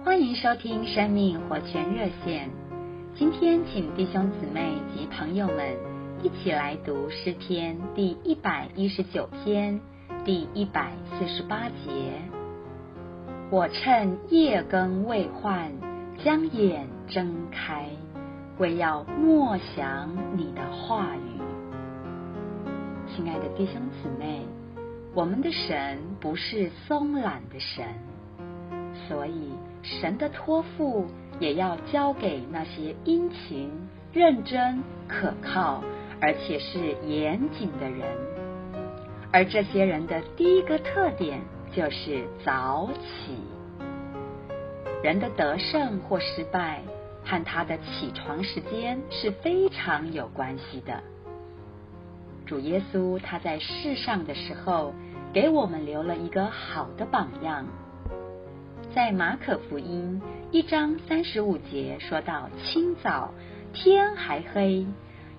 欢迎收听生命活泉热线。今天，请弟兄姊妹及朋友们一起来读诗篇第一百一十九篇第一百四十八节。我趁夜更未换，将眼睁开，为要默想你的话语。亲爱的弟兄姊妹，我们的神不是松懒的神，所以。神的托付也要交给那些殷勤、认真、可靠，而且是严谨的人。而这些人的第一个特点就是早起。人的得胜或失败，和他的起床时间是非常有关系的。主耶稣他在世上的时候，给我们留了一个好的榜样。在马可福音一章三十五节说到，清早天还黑，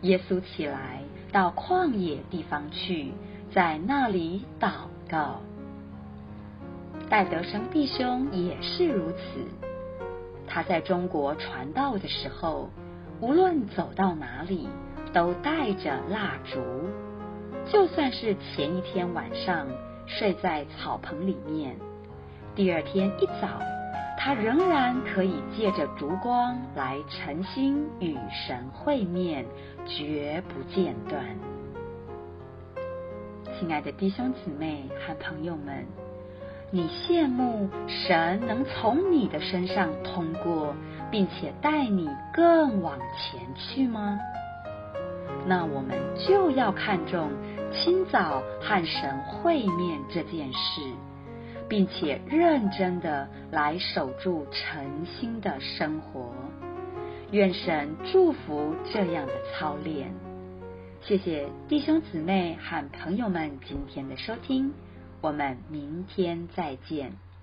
耶稣起来到旷野地方去，在那里祷告。戴德生弟兄也是如此，他在中国传道的时候，无论走到哪里，都带着蜡烛，就算是前一天晚上睡在草棚里面。第二天一早，他仍然可以借着烛光来诚心与神会面，绝不间断。亲爱的弟兄姊妹和朋友们，你羡慕神能从你的身上通过，并且带你更往前去吗？那我们就要看重清早和神会面这件事。并且认真的来守住诚心的生活，愿神祝福这样的操练。谢谢弟兄姊妹和朋友们今天的收听，我们明天再见。